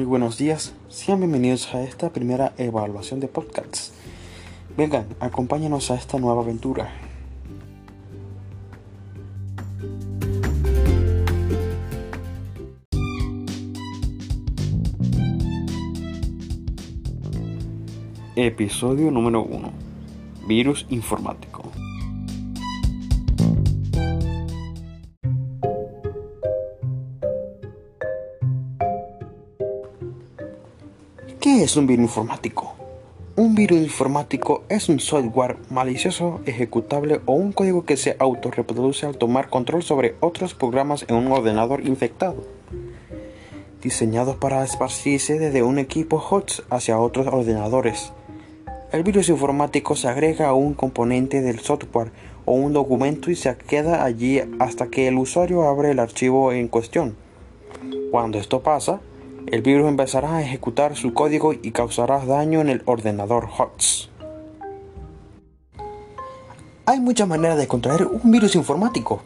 Muy buenos días, sean bienvenidos a esta primera evaluación de podcasts. Vengan, acompáñanos a esta nueva aventura. Episodio número 1. Virus informático. Es un virus informático? Un virus informático es un software malicioso, ejecutable o un código que se autorreproduce al tomar control sobre otros programas en un ordenador infectado, diseñado para esparcirse desde un equipo host hacia otros ordenadores. El virus informático se agrega a un componente del software o un documento y se queda allí hasta que el usuario abre el archivo en cuestión. Cuando esto pasa, el virus empezará a ejecutar su código y causará daño en el ordenador host. Hay muchas maneras de contraer un virus informático,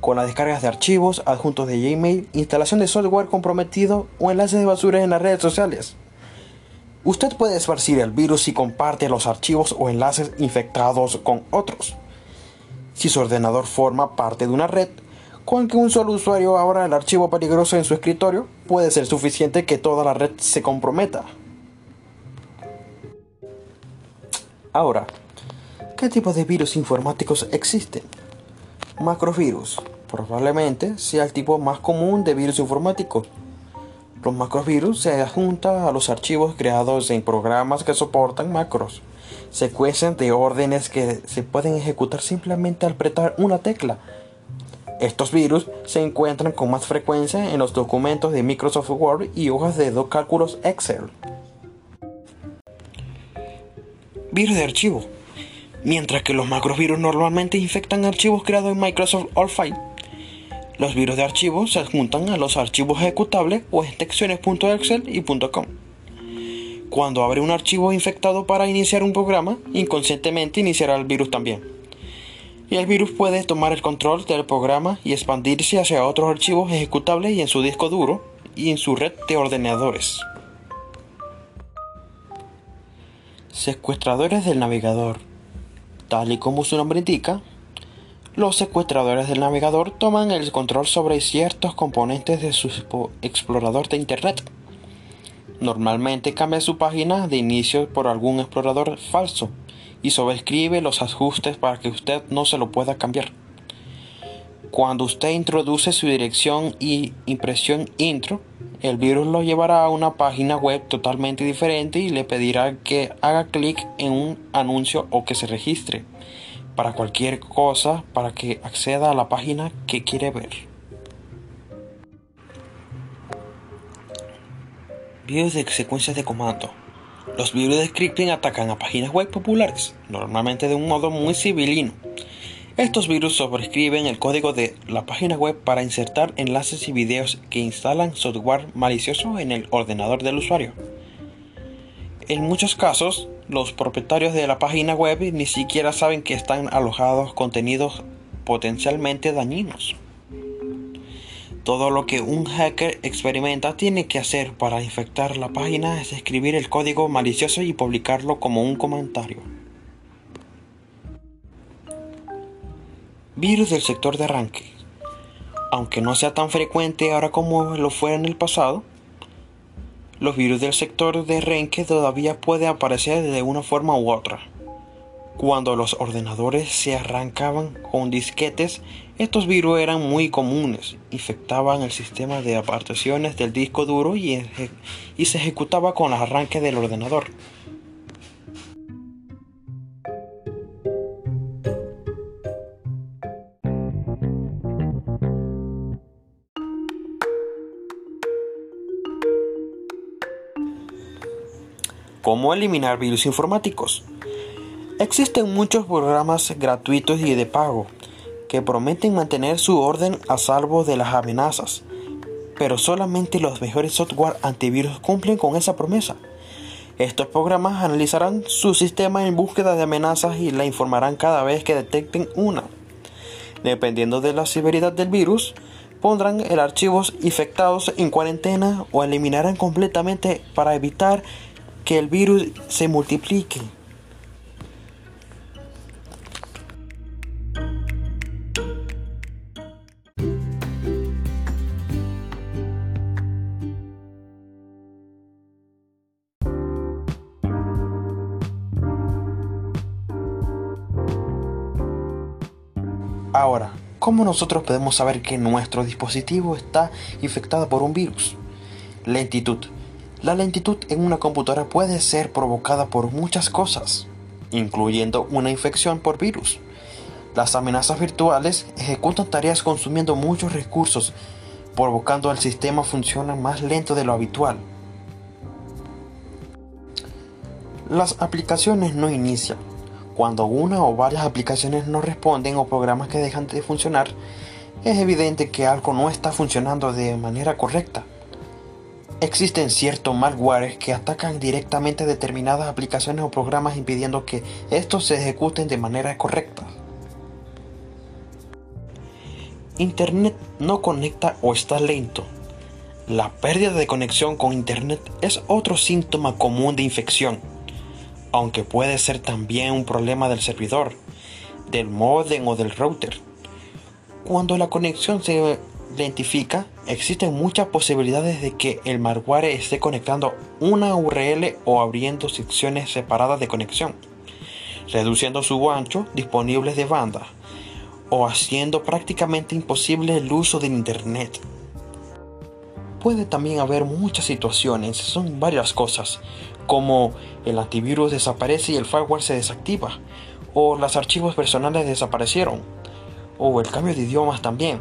con las descargas de archivos, adjuntos de Gmail, instalación de software comprometido o enlaces de basura en las redes sociales. Usted puede esparcir el virus si comparte los archivos o enlaces infectados con otros. Si su ordenador forma parte de una red, con que un solo usuario abra el archivo peligroso en su escritorio, puede ser suficiente que toda la red se comprometa. Ahora, ¿qué tipo de virus informáticos existen? Macrovirus. Probablemente sea el tipo más común de virus informático. Los macrovirus se adjuntan a los archivos creados en programas que soportan macros, secuencias de órdenes que se pueden ejecutar simplemente al apretar una tecla estos virus se encuentran con más frecuencia en los documentos de Microsoft Word y hojas de dos cálculos Excel. Virus de archivo. Mientras que los macrovirus normalmente infectan archivos creados en Microsoft File, los virus de archivo se adjuntan a los archivos ejecutables o extensiones.excel y .com. Cuando abre un archivo infectado para iniciar un programa, inconscientemente iniciará el virus también y el virus puede tomar el control del programa y expandirse hacia otros archivos ejecutables y en su disco duro y en su red de ordenadores. Secuestradores del navegador. Tal y como su nombre indica, los secuestradores del navegador toman el control sobre ciertos componentes de su explorador de Internet. Normalmente cambia su página de inicio por algún explorador falso y sobrescribe los ajustes para que usted no se lo pueda cambiar. Cuando usted introduce su dirección y impresión intro, el virus lo llevará a una página web totalmente diferente y le pedirá que haga clic en un anuncio o que se registre para cualquier cosa para que acceda a la página que quiere ver. Videos de secuencias de comando. Los virus de scripting atacan a páginas web populares, normalmente de un modo muy civilino. Estos virus sobrescriben el código de la página web para insertar enlaces y videos que instalan software malicioso en el ordenador del usuario. En muchos casos, los propietarios de la página web ni siquiera saben que están alojados contenidos potencialmente dañinos. Todo lo que un hacker experimenta tiene que hacer para infectar la página es escribir el código malicioso y publicarlo como un comentario. Virus del sector de arranque. Aunque no sea tan frecuente ahora como lo fue en el pasado, los virus del sector de arranque todavía pueden aparecer de una forma u otra. Cuando los ordenadores se arrancaban con disquetes, estos virus eran muy comunes, infectaban el sistema de apartaciones del disco duro y, se ejecutaba con el arranque del ordenador. ¿Cómo eliminar virus informáticos? Existen muchos programas gratuitos y de pago que prometen mantener su orden a salvo de las amenazas, pero solamente los mejores software antivirus cumplen con esa promesa. Estos programas analizarán su sistema en búsqueda de amenazas y la informarán cada vez que detecten una. Dependiendo de la severidad del virus, pondrán el archivos infectados en cuarentena o eliminarán completamente para evitar que el virus se multiplique. Ahora, ¿cómo nosotros podemos saber que nuestro dispositivo está infectado por un virus? Lentitud. La lentitud en una computadora puede ser provocada por muchas cosas, incluyendo una infección por virus. Las amenazas virtuales ejecutan tareas consumiendo muchos recursos, provocando al sistema funcione más lento de lo habitual. Las aplicaciones no inician, cuando una o varias aplicaciones no responden o programas que dejan de funcionar, es evidente que algo no está funcionando de manera correcta. Existen ciertos malwares que atacan directamente determinadas aplicaciones o programas impidiendo que estos se ejecuten de manera correcta. Internet no conecta o está lento. La pérdida de conexión con Internet es otro síntoma común de infección aunque puede ser también un problema del servidor, del modem o del router. Cuando la conexión se identifica, existen muchas posibilidades de que el malware esté conectando una URL o abriendo secciones separadas de conexión, reduciendo su ancho disponible de banda o haciendo prácticamente imposible el uso del Internet. Puede también haber muchas situaciones, son varias cosas, como el antivirus desaparece y el firewall se desactiva, o los archivos personales desaparecieron, o el cambio de idiomas también.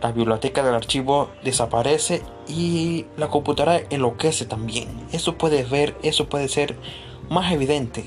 La biblioteca del archivo desaparece y la computadora enloquece también. Eso puede ver, eso puede ser más evidente.